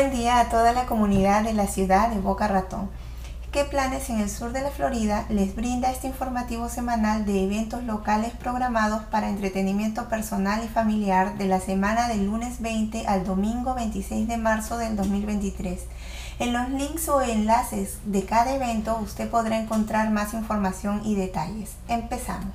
Buen día a toda la comunidad de la ciudad de Boca Ratón. ¿Qué planes en el sur de la Florida les brinda este informativo semanal de eventos locales programados para entretenimiento personal y familiar de la semana del lunes 20 al domingo 26 de marzo del 2023? En los links o enlaces de cada evento usted podrá encontrar más información y detalles. Empezamos.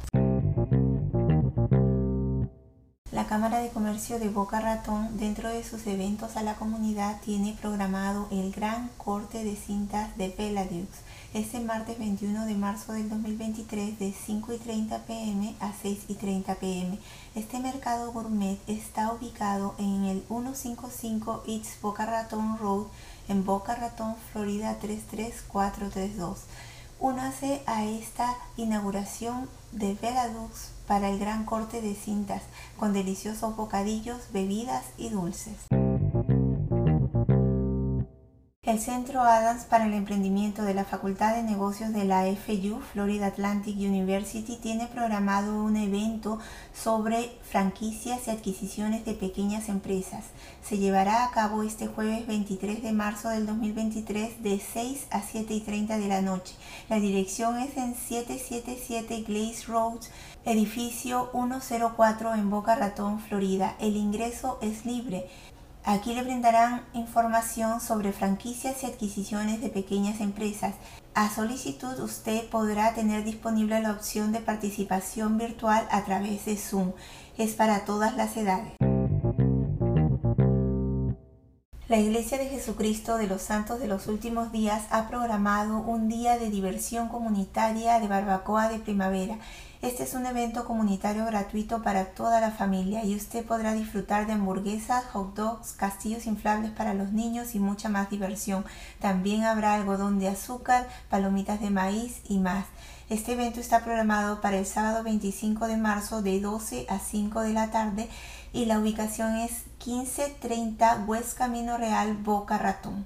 La Cámara de Comercio de Boca Ratón, dentro de sus eventos a la comunidad, tiene programado el gran corte de cintas de Peladux este martes 21 de marzo del 2023 de 5 y 30 pm a 6 y 30 pm. Este mercado gourmet está ubicado en el 155 East Boca Raton Road en Boca Ratón, Florida 33432. Únase a esta inauguración de Peladux para el gran corte de cintas con deliciosos bocadillos, bebidas y dulces. El Centro Adams para el Emprendimiento de la Facultad de Negocios de la FU, Florida Atlantic University, tiene programado un evento sobre franquicias y adquisiciones de pequeñas empresas. Se llevará a cabo este jueves 23 de marzo del 2023 de 6 a 7 y 30 de la noche. La dirección es en 777 Glaze Road, edificio 104 en Boca Ratón, Florida. El ingreso es libre. Aquí le brindarán información sobre franquicias y adquisiciones de pequeñas empresas. A solicitud usted podrá tener disponible la opción de participación virtual a través de Zoom. Es para todas las edades. La Iglesia de Jesucristo de los Santos de los Últimos Días ha programado un día de diversión comunitaria de barbacoa de primavera. Este es un evento comunitario gratuito para toda la familia y usted podrá disfrutar de hamburguesas, hot dogs, castillos inflables para los niños y mucha más diversión. También habrá algodón de azúcar, palomitas de maíz y más. Este evento está programado para el sábado 25 de marzo de 12 a 5 de la tarde y la ubicación es 1530 West Camino Real, Boca Ratón.